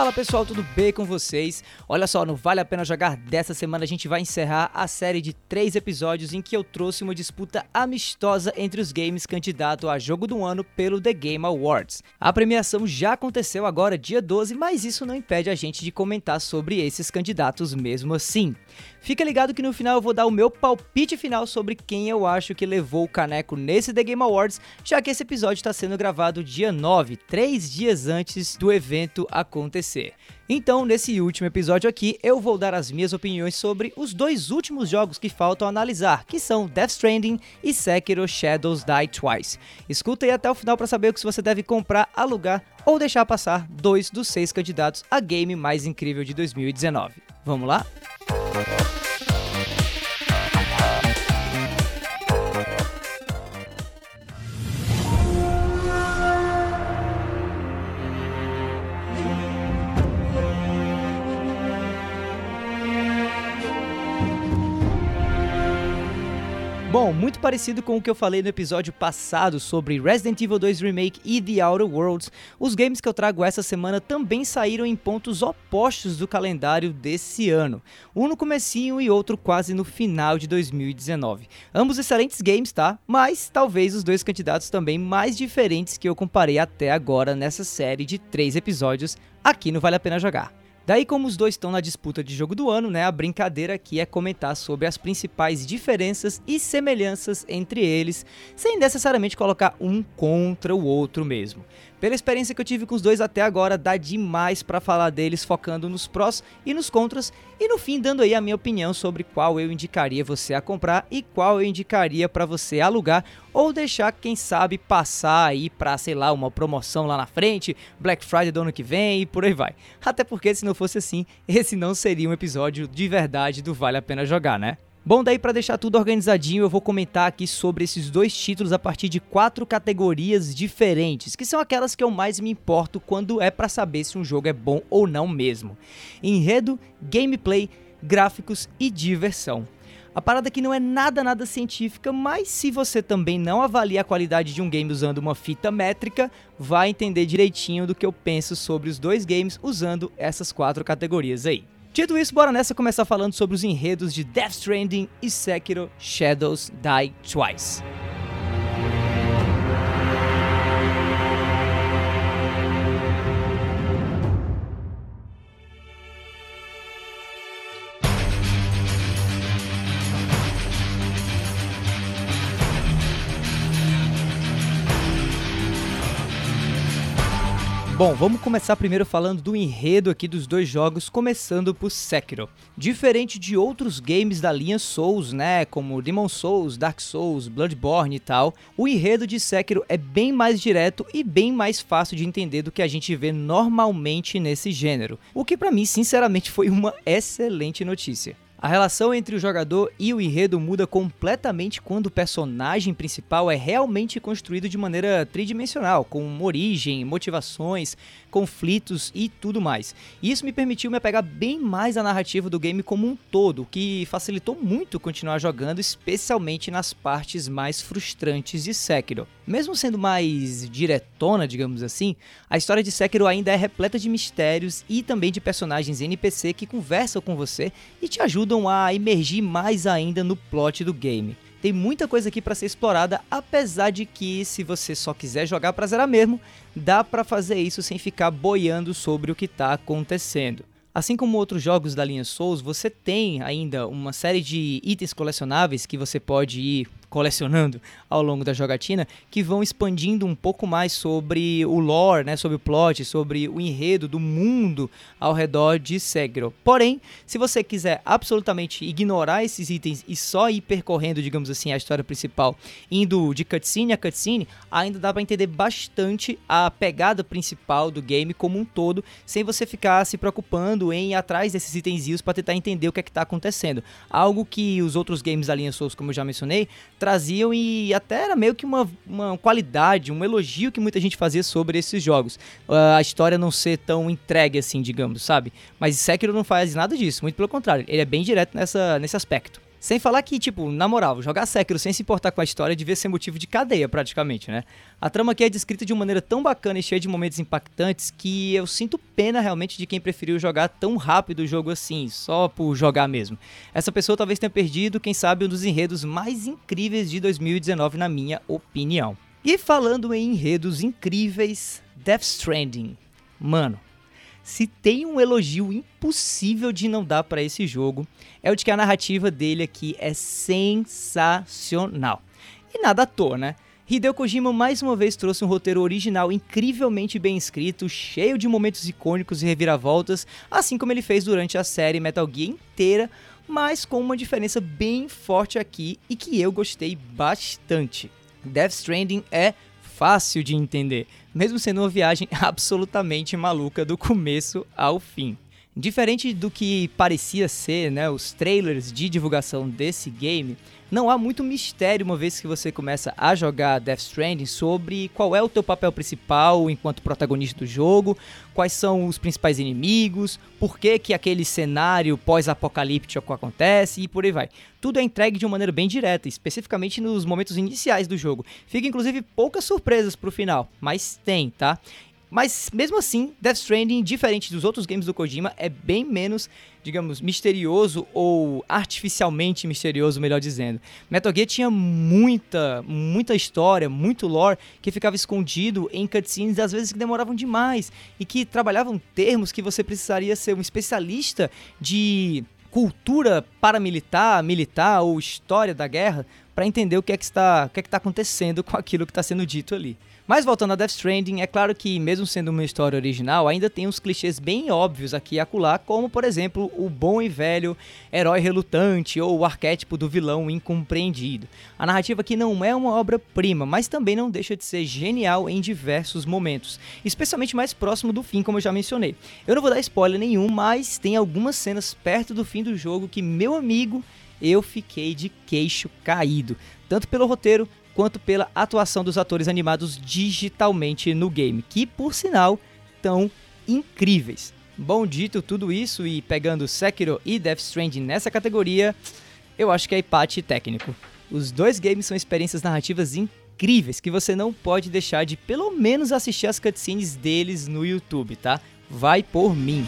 Fala pessoal, tudo bem com vocês? Olha só, não vale a pena jogar dessa semana a gente vai encerrar a série de três episódios em que eu trouxe uma disputa amistosa entre os games candidato a jogo do ano pelo The Game Awards. A premiação já aconteceu agora, dia 12, mas isso não impede a gente de comentar sobre esses candidatos mesmo assim. Fica ligado que no final eu vou dar o meu palpite final sobre quem eu acho que levou o caneco nesse The Game Awards, já que esse episódio está sendo gravado dia 9, três dias antes do evento acontecer. Então, nesse último episódio aqui, eu vou dar as minhas opiniões sobre os dois últimos jogos que faltam analisar, que são Death Stranding e Sekiro Shadows Die Twice. Escuta aí até o final para saber se você deve comprar, alugar ou deixar passar dois dos seis candidatos a game mais incrível de 2019. Vamos lá? Bom, muito parecido com o que eu falei no episódio passado sobre Resident Evil 2 Remake e The Outer Worlds, os games que eu trago essa semana também saíram em pontos opostos do calendário desse ano. Um no comecinho e outro quase no final de 2019. Ambos excelentes games, tá? Mas talvez os dois candidatos também mais diferentes que eu comparei até agora nessa série de três episódios aqui no Vale a Pena Jogar. Daí, como os dois estão na disputa de jogo do ano, né, a brincadeira aqui é comentar sobre as principais diferenças e semelhanças entre eles, sem necessariamente colocar um contra o outro mesmo. Pela experiência que eu tive com os dois até agora, dá demais para falar deles focando nos prós e nos contras e no fim dando aí a minha opinião sobre qual eu indicaria você a comprar e qual eu indicaria para você alugar ou deixar quem sabe passar aí para, sei lá, uma promoção lá na frente, Black Friday do ano que vem e por aí vai. Até porque se não fosse assim, esse não seria um episódio de verdade do Vale a Pena Jogar, né? Bom, daí para deixar tudo organizadinho, eu vou comentar aqui sobre esses dois títulos a partir de quatro categorias diferentes, que são aquelas que eu mais me importo quando é para saber se um jogo é bom ou não mesmo. Enredo, gameplay, gráficos e diversão. A parada aqui não é nada nada científica, mas se você também não avalia a qualidade de um game usando uma fita métrica, vai entender direitinho do que eu penso sobre os dois games usando essas quatro categorias aí. Dito isso, bora nessa começar falando sobre os enredos de Death Stranding e Sekiro Shadows Die Twice. Bom, vamos começar primeiro falando do enredo aqui dos dois jogos, começando por Sekiro. Diferente de outros games da linha Souls, né, como Demon Souls, Dark Souls, Bloodborne e tal, o enredo de Sekiro é bem mais direto e bem mais fácil de entender do que a gente vê normalmente nesse gênero, o que para mim, sinceramente, foi uma excelente notícia. A relação entre o jogador e o enredo muda completamente quando o personagem principal é realmente construído de maneira tridimensional, com origem, motivações, conflitos e tudo mais. Isso me permitiu me apegar bem mais à narrativa do game como um todo, o que facilitou muito continuar jogando, especialmente nas partes mais frustrantes de Sekiro. Mesmo sendo mais diretona, digamos assim, a história de Sekiro ainda é repleta de mistérios e também de personagens NPC que conversam com você e te ajudam a emergir mais ainda no plot do game. Tem muita coisa aqui para ser explorada, apesar de que se você só quiser jogar para zerar mesmo, dá para fazer isso sem ficar boiando sobre o que está acontecendo. Assim como outros jogos da linha Souls, você tem ainda uma série de itens colecionáveis que você pode ir colecionando ao longo da jogatina, que vão expandindo um pouco mais sobre o lore, né, sobre o plot, sobre o enredo do mundo ao redor de Sekiro. Porém, se você quiser absolutamente ignorar esses itens e só ir percorrendo, digamos assim, a história principal, indo de cutscene a cutscene, ainda dá para entender bastante a pegada principal do game como um todo, sem você ficar se preocupando em ir atrás desses itenzinhos para tentar entender o que é que tá acontecendo. Algo que os outros games da linha Souls, como eu já mencionei, traziam e até era meio que uma, uma qualidade, um elogio que muita gente fazia sobre esses jogos. Uh, a história não ser tão entregue assim, digamos, sabe? Mas Sekiro não faz nada disso, muito pelo contrário, ele é bem direto nessa, nesse aspecto. Sem falar que, tipo, na moral, jogar Sekiro sem se importar com a história devia ser motivo de cadeia, praticamente, né? A trama aqui é descrita de uma maneira tão bacana e cheia de momentos impactantes que eu sinto pena realmente de quem preferiu jogar tão rápido o jogo assim, só por jogar mesmo. Essa pessoa talvez tenha perdido, quem sabe, um dos enredos mais incríveis de 2019, na minha opinião. E falando em enredos incríveis, Death Stranding. Mano, se tem um elogio impossível de não dar para esse jogo, é o de que a narrativa dele aqui é sensacional. E nada à toa, né? Hideo Kojima mais uma vez trouxe um roteiro original incrivelmente bem escrito, cheio de momentos icônicos e reviravoltas, assim como ele fez durante a série Metal Gear inteira, mas com uma diferença bem forte aqui e que eu gostei bastante. Death Stranding é fácil de entender, mesmo sendo uma viagem absolutamente maluca do começo ao fim. Diferente do que parecia ser, né, os trailers de divulgação desse game, não há muito mistério uma vez que você começa a jogar Death Stranding sobre qual é o teu papel principal enquanto protagonista do jogo, quais são os principais inimigos, por que, que aquele cenário pós-apocalíptico acontece e por aí vai. Tudo é entregue de uma maneira bem direta, especificamente nos momentos iniciais do jogo. Fica inclusive poucas surpresas pro final, mas tem, tá? Mas mesmo assim, Death Stranding, diferente dos outros games do Kojima, é bem menos, digamos, misterioso ou artificialmente misterioso, melhor dizendo. Metal Gear tinha muita, muita história, muito lore que ficava escondido em cutscenes às vezes que demoravam demais e que trabalhavam termos que você precisaria ser um especialista de cultura paramilitar, militar ou história da guerra para entender o que é que está, o que é que está acontecendo com aquilo que está sendo dito ali. Mas voltando a Death Stranding, é claro que, mesmo sendo uma história original, ainda tem uns clichês bem óbvios aqui e acolá, como, por exemplo, o bom e velho herói relutante ou o arquétipo do vilão incompreendido. A narrativa aqui não é uma obra-prima, mas também não deixa de ser genial em diversos momentos, especialmente mais próximo do fim, como eu já mencionei. Eu não vou dar spoiler nenhum, mas tem algumas cenas perto do fim do jogo que, meu amigo, eu fiquei de queixo caído, tanto pelo roteiro quanto pela atuação dos atores animados digitalmente no game, que por sinal tão incríveis. Bom, dito tudo isso e pegando Sekiro e Death Stranding nessa categoria, eu acho que é empate técnico. Os dois games são experiências narrativas incríveis que você não pode deixar de pelo menos assistir as cutscenes deles no YouTube, tá? Vai por mim.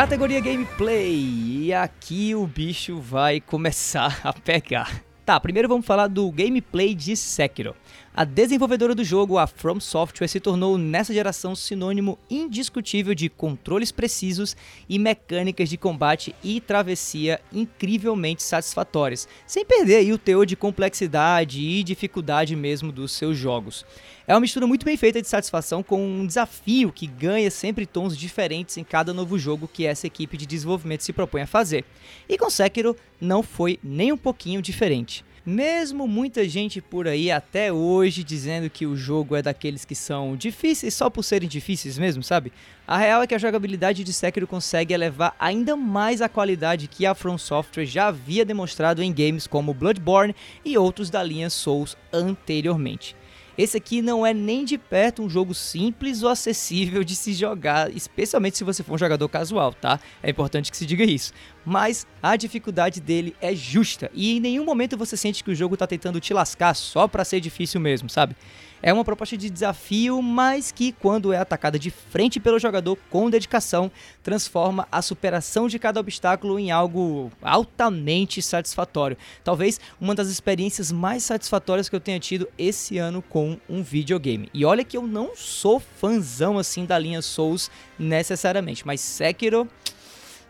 Categoria Gameplay. E aqui o bicho vai começar a pegar. Tá, primeiro vamos falar do gameplay de Sekiro. A desenvolvedora do jogo, a From Software, se tornou nessa geração sinônimo indiscutível de controles precisos e mecânicas de combate e travessia incrivelmente satisfatórias, sem perder aí o teor de complexidade e dificuldade mesmo dos seus jogos. É uma mistura muito bem feita de satisfação com um desafio que ganha sempre tons diferentes em cada novo jogo que essa equipe de desenvolvimento se propõe a fazer. E com Sekiro não foi nem um pouquinho diferente. Mesmo muita gente por aí até hoje dizendo que o jogo é daqueles que são difíceis só por serem difíceis mesmo, sabe? A real é que a jogabilidade de Sekiro consegue elevar ainda mais a qualidade que a From Software já havia demonstrado em games como Bloodborne e outros da linha Souls anteriormente. Esse aqui não é nem de perto um jogo simples ou acessível de se jogar, especialmente se você for um jogador casual, tá? É importante que se diga isso. Mas a dificuldade dele é justa e em nenhum momento você sente que o jogo tá tentando te lascar só para ser difícil mesmo, sabe? É uma proposta de desafio, mas que, quando é atacada de frente pelo jogador com dedicação, transforma a superação de cada obstáculo em algo altamente satisfatório. Talvez uma das experiências mais satisfatórias que eu tenha tido esse ano com um videogame. E olha que eu não sou fãzão assim da linha Souls necessariamente, mas Sekiro.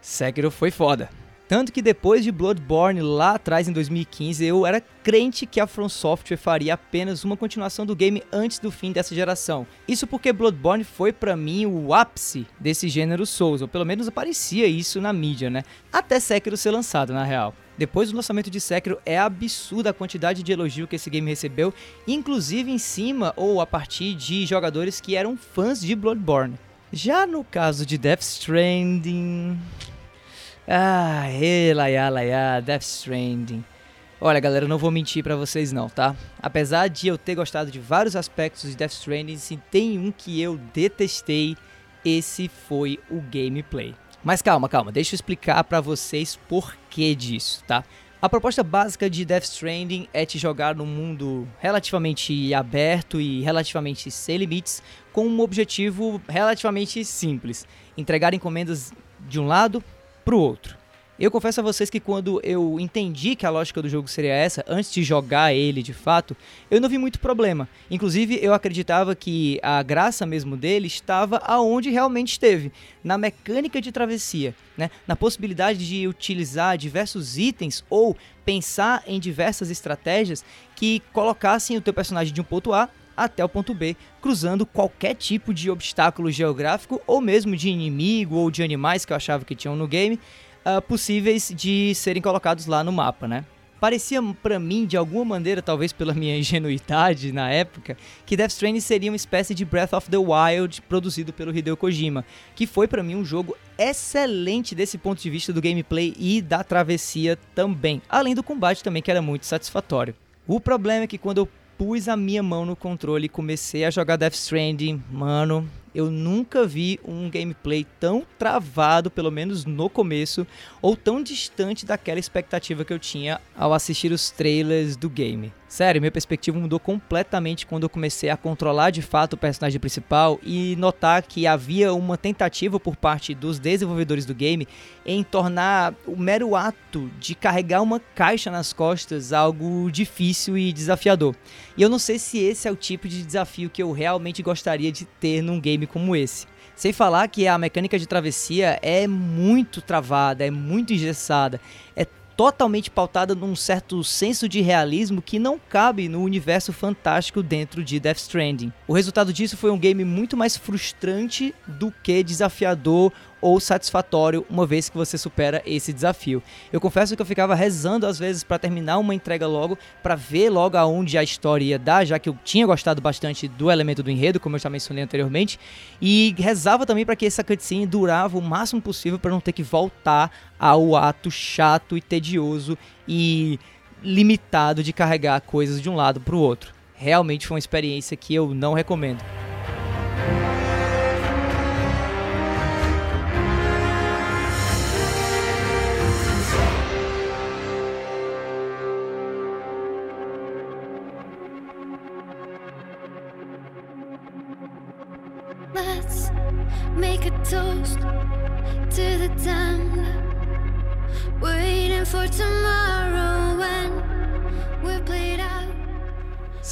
Sekiro foi foda. Tanto que depois de Bloodborne, lá atrás em 2015, eu era crente que a From Software faria apenas uma continuação do game antes do fim dessa geração. Isso porque Bloodborne foi para mim o ápice desse gênero Souls, ou pelo menos aparecia isso na mídia, né? Até Sekiro ser lançado, na real. Depois do lançamento de Sekiro, é absurda a quantidade de elogio que esse game recebeu, inclusive em cima ou a partir de jogadores que eram fãs de Bloodborne. Já no caso de Death Stranding. Ah, elaiá, Death Stranding. Olha, galera, não vou mentir para vocês não, tá? Apesar de eu ter gostado de vários aspectos de Death Stranding, se tem um que eu detestei, esse foi o gameplay. Mas calma, calma, deixa eu explicar para vocês por que disso, tá? A proposta básica de Death Stranding é te jogar num mundo relativamente aberto e relativamente sem limites, com um objetivo relativamente simples: entregar encomendas de um lado para o outro. Eu confesso a vocês que quando eu entendi que a lógica do jogo seria essa, antes de jogar ele de fato, eu não vi muito problema. Inclusive, eu acreditava que a graça mesmo dele estava aonde realmente esteve, na mecânica de travessia, né? na possibilidade de utilizar diversos itens ou pensar em diversas estratégias que colocassem o teu personagem de um ponto A até o ponto B, cruzando qualquer tipo de obstáculo geográfico ou mesmo de inimigo ou de animais que eu achava que tinham no game uh, possíveis de serem colocados lá no mapa, né? Parecia para mim, de alguma maneira, talvez pela minha ingenuidade na época, que Death Stranding seria uma espécie de Breath of the Wild produzido pelo Hideo Kojima, que foi para mim um jogo excelente desse ponto de vista do gameplay e da travessia também, além do combate também que era muito satisfatório. O problema é que quando eu pus a minha mão no controle e comecei a jogar Death Stranding, mano, eu nunca vi um gameplay tão travado, pelo menos no começo, ou tão distante daquela expectativa que eu tinha ao assistir os trailers do game. Sério, minha perspectiva mudou completamente quando eu comecei a controlar de fato o personagem principal e notar que havia uma tentativa por parte dos desenvolvedores do game em tornar o mero ato de carregar uma caixa nas costas algo difícil e desafiador. E eu não sei se esse é o tipo de desafio que eu realmente gostaria de ter num game como esse. Sem falar que a mecânica de travessia é muito travada, é muito engessada, é totalmente pautada num certo senso de realismo que não cabe no universo fantástico dentro de Death Stranding. O resultado disso foi um game muito mais frustrante do que desafiador ou satisfatório uma vez que você supera esse desafio. Eu confesso que eu ficava rezando às vezes para terminar uma entrega logo, para ver logo aonde a história ia dar, já que eu tinha gostado bastante do elemento do enredo, como eu já mencionei anteriormente, e rezava também para que essa cutscene durava o máximo possível para não ter que voltar ao ato chato e tedioso e limitado de carregar coisas de um lado para o outro. Realmente foi uma experiência que eu não recomendo.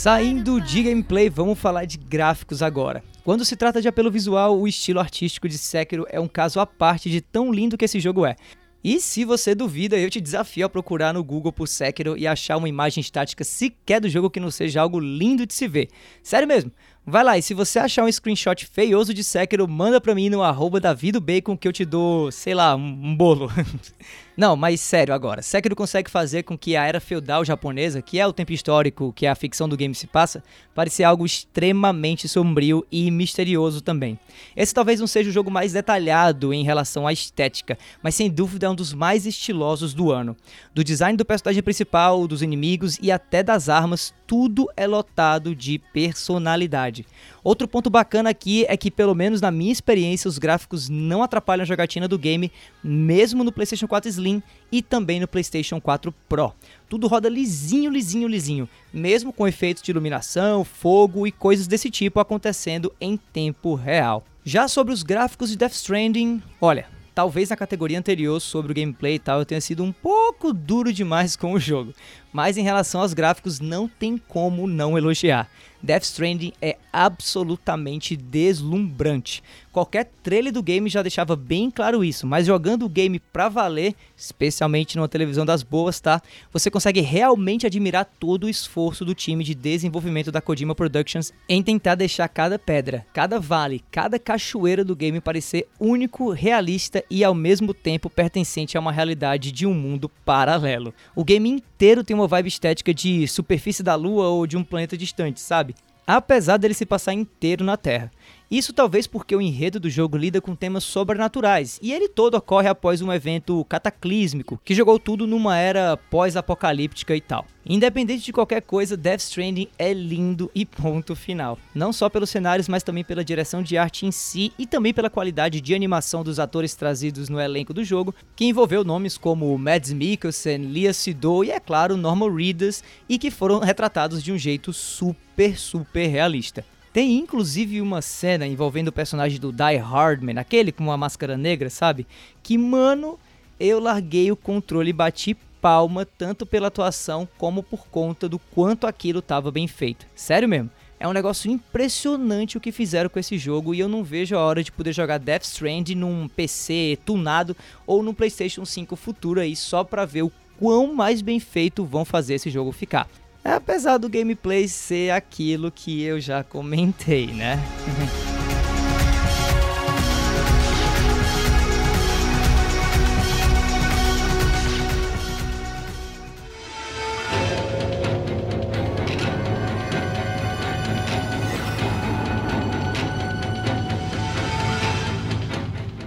Saindo de gameplay, vamos falar de gráficos agora. Quando se trata de apelo visual, o estilo artístico de Sekiro é um caso à parte de tão lindo que esse jogo é. E se você duvida, eu te desafio a procurar no Google por Sekiro e achar uma imagem estática sequer do jogo que não seja algo lindo de se ver. Sério mesmo, Vai lá, e se você achar um screenshot feioso de Sekiro, manda pra mim no arroba davidobacon que eu te dou, sei lá, um bolo. Não, mas sério agora, Sekiro consegue fazer com que a era feudal japonesa, que é o tempo histórico que a ficção do game se passa, pareça algo extremamente sombrio e misterioso também. Esse talvez não seja o jogo mais detalhado em relação à estética, mas sem dúvida é um dos mais estilosos do ano. Do design do personagem principal, dos inimigos e até das armas, tudo é lotado de personalidade. Outro ponto bacana aqui é que, pelo menos na minha experiência, os gráficos não atrapalham a jogatina do game, mesmo no PlayStation 4 Slim e também no PlayStation 4 Pro. Tudo roda lisinho, lisinho, lisinho, mesmo com efeitos de iluminação, fogo e coisas desse tipo acontecendo em tempo real. Já sobre os gráficos de Death Stranding, olha, talvez na categoria anterior sobre o gameplay e tal eu tenha sido um pouco duro demais com o jogo, mas em relação aos gráficos não tem como não elogiar. Death Stranding é absolutamente deslumbrante. Qualquer trailer do game já deixava bem claro isso, mas jogando o game pra valer, especialmente numa televisão das boas, tá? Você consegue realmente admirar todo o esforço do time de desenvolvimento da Kojima Productions em tentar deixar cada pedra, cada vale, cada cachoeira do game parecer único, realista e ao mesmo tempo pertencente a uma realidade de um mundo paralelo. O game inteiro tem uma vibe estética de superfície da lua ou de um planeta distante, sabe? apesar dele se passar inteiro na Terra. Isso talvez porque o enredo do jogo lida com temas sobrenaturais, e ele todo ocorre após um evento cataclísmico que jogou tudo numa era pós-apocalíptica e tal. Independente de qualquer coisa, Death Stranding é lindo e ponto final. Não só pelos cenários, mas também pela direção de arte em si e também pela qualidade de animação dos atores trazidos no elenco do jogo, que envolveu nomes como Mads Mikkelsen, Lia Seydoux e, é claro, Norman Reedus, e que foram retratados de um jeito super, super realista. Tem inclusive uma cena envolvendo o personagem do Die Hardman, aquele com uma máscara negra, sabe? Que, mano, eu larguei o controle e bati palma tanto pela atuação como por conta do quanto aquilo estava bem feito. Sério mesmo. É um negócio impressionante o que fizeram com esse jogo e eu não vejo a hora de poder jogar Death Stranding num PC tunado ou num PlayStation 5 futuro aí só para ver o quão mais bem feito vão fazer esse jogo ficar. Apesar do gameplay ser aquilo que eu já comentei, né?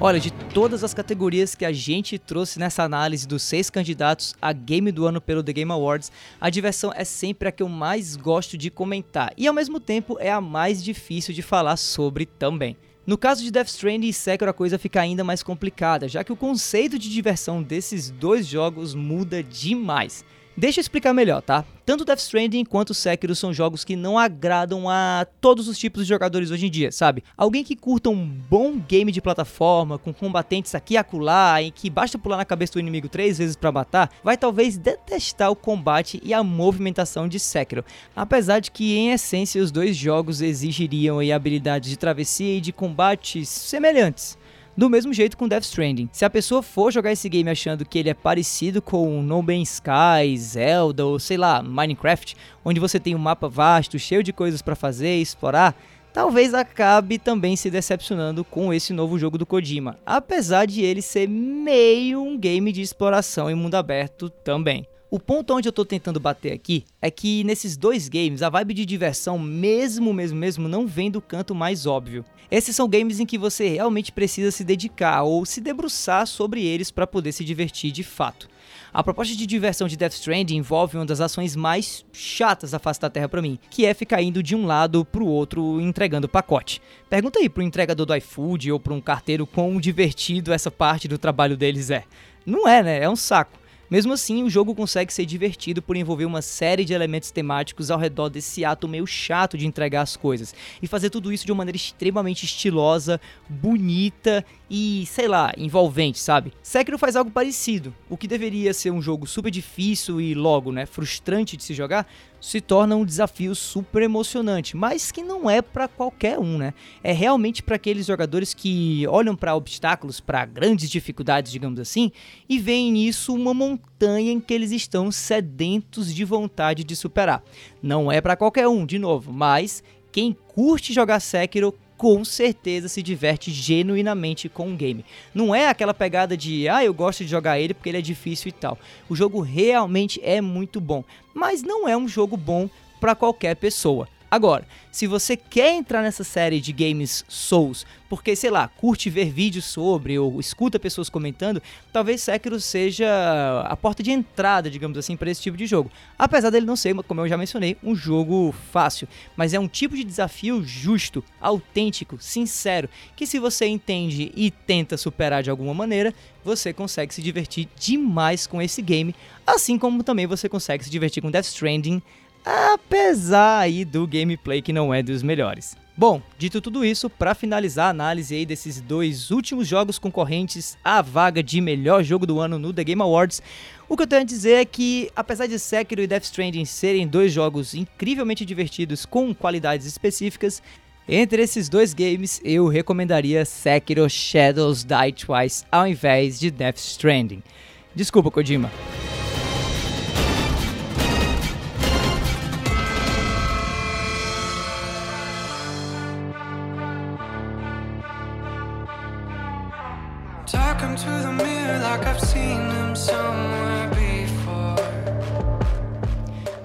Olha, de todas as categorias que a gente trouxe nessa análise dos seis candidatos a Game do Ano pelo The Game Awards, a diversão é sempre a que eu mais gosto de comentar e ao mesmo tempo é a mais difícil de falar sobre também. No caso de Death Stranding e Sekiro a coisa fica ainda mais complicada, já que o conceito de diversão desses dois jogos muda demais. Deixa eu explicar melhor, tá? Tanto Death Stranding quanto Sekiro são jogos que não agradam a todos os tipos de jogadores hoje em dia, sabe? Alguém que curta um bom game de plataforma, com combatentes aqui e acolá, em que basta pular na cabeça do inimigo três vezes para matar, vai talvez detestar o combate e a movimentação de Sekiro. Apesar de que, em essência, os dois jogos exigiriam habilidades de travessia e de combate semelhantes. Do mesmo jeito com Death Stranding. Se a pessoa for jogar esse game achando que ele é parecido com No Man's Sky, Zelda ou sei lá, Minecraft, onde você tem um mapa vasto, cheio de coisas para fazer e explorar, talvez acabe também se decepcionando com esse novo jogo do Kojima, apesar de ele ser meio um game de exploração em mundo aberto também. O ponto onde eu tô tentando bater aqui é que nesses dois games a vibe de diversão, mesmo, mesmo, mesmo, não vem do canto mais óbvio. Esses são games em que você realmente precisa se dedicar ou se debruçar sobre eles para poder se divertir de fato. A proposta de diversão de Death Stranding envolve uma das ações mais chatas da face da Terra para mim, que é ficar indo de um lado pro outro entregando pacote. Pergunta aí pro entregador do iFood ou para um carteiro quão divertido essa parte do trabalho deles é. Não é, né? É um saco. Mesmo assim, o jogo consegue ser divertido por envolver uma série de elementos temáticos ao redor desse ato meio chato de entregar as coisas e fazer tudo isso de uma maneira extremamente estilosa, bonita e, sei lá, envolvente, sabe? Sekiro faz algo parecido. O que deveria ser um jogo super difícil e logo, né, frustrante de se jogar, se torna um desafio super emocionante, mas que não é para qualquer um, né? É realmente para aqueles jogadores que olham para obstáculos, para grandes dificuldades, digamos assim, e veem nisso uma montanha em que eles estão sedentos de vontade de superar. Não é para qualquer um, de novo, mas quem curte jogar Sekiro com certeza se diverte genuinamente com o game. Não é aquela pegada de, ah, eu gosto de jogar ele porque ele é difícil e tal. O jogo realmente é muito bom, mas não é um jogo bom para qualquer pessoa. Agora, se você quer entrar nessa série de games Souls, porque sei lá, curte ver vídeos sobre ou escuta pessoas comentando, talvez Sekiro seja a porta de entrada, digamos assim, para esse tipo de jogo. Apesar dele não ser, como eu já mencionei, um jogo fácil, mas é um tipo de desafio justo, autêntico, sincero, que se você entende e tenta superar de alguma maneira, você consegue se divertir demais com esse game, assim como também você consegue se divertir com Death Stranding apesar aí do gameplay que não é dos melhores. Bom, dito tudo isso, para finalizar a análise aí desses dois últimos jogos concorrentes à vaga de melhor jogo do ano no The Game Awards, o que eu tenho a dizer é que, apesar de Sekiro e Death Stranding serem dois jogos incrivelmente divertidos com qualidades específicas, entre esses dois games eu recomendaria Sekiro Shadows Die Twice ao invés de Death Stranding. Desculpa, Kojima.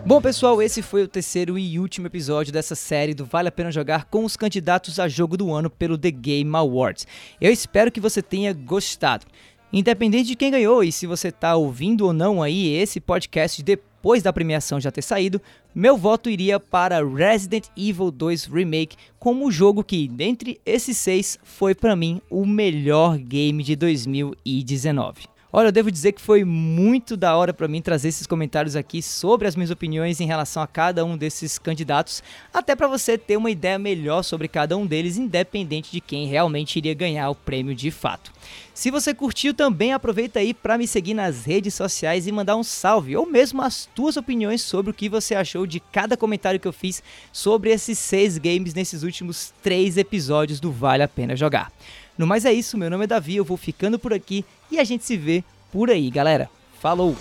Bom, pessoal, esse foi o terceiro e último episódio dessa série do Vale a Pena Jogar com os candidatos a jogo do ano pelo The Game Awards. Eu espero que você tenha gostado. Independente de quem ganhou e se você está ouvindo ou não aí esse podcast depois da premiação já ter saído, meu voto iria para Resident Evil 2 Remake como o jogo que, dentre esses seis, foi para mim o melhor game de 2019. Olha, eu devo dizer que foi muito da hora para mim trazer esses comentários aqui sobre as minhas opiniões em relação a cada um desses candidatos, até para você ter uma ideia melhor sobre cada um deles, independente de quem realmente iria ganhar o prêmio de fato. Se você curtiu também, aproveita aí para me seguir nas redes sociais e mandar um salve, ou mesmo as tuas opiniões sobre o que você achou de cada comentário que eu fiz sobre esses seis games nesses últimos três episódios do Vale a Pena Jogar. No mais é isso, meu nome é Davi, eu vou ficando por aqui e a gente se vê por aí, galera. Falou!